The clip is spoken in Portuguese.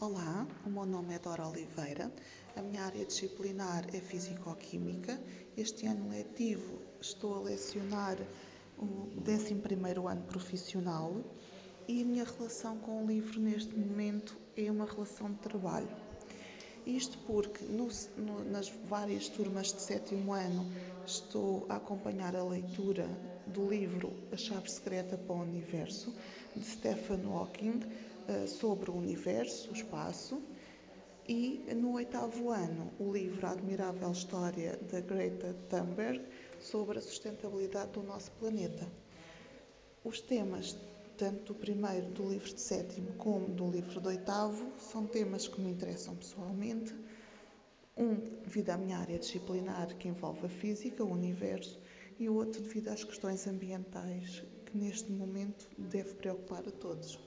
Olá, o meu nome é Dora Oliveira, a minha área disciplinar é Físico-Química. Este ano letivo estou a lecionar o 11º ano profissional e a minha relação com o livro neste momento é uma relação de trabalho. Isto porque no, no, nas várias turmas de sétimo ano estou a acompanhar a leitura do livro A Chave Secreta para o Universo, de Stephen Hawking, sobre o universo, o espaço. E no oitavo ano, o livro A Admirável História da Greta Thunberg sobre a sustentabilidade do nosso planeta. Os temas tanto do primeiro do livro de sétimo como do livro do oitavo, são temas que me interessam pessoalmente. Um devido à minha área disciplinar que envolve a física, o universo, e o outro devido às questões ambientais que neste momento deve preocupar a todos.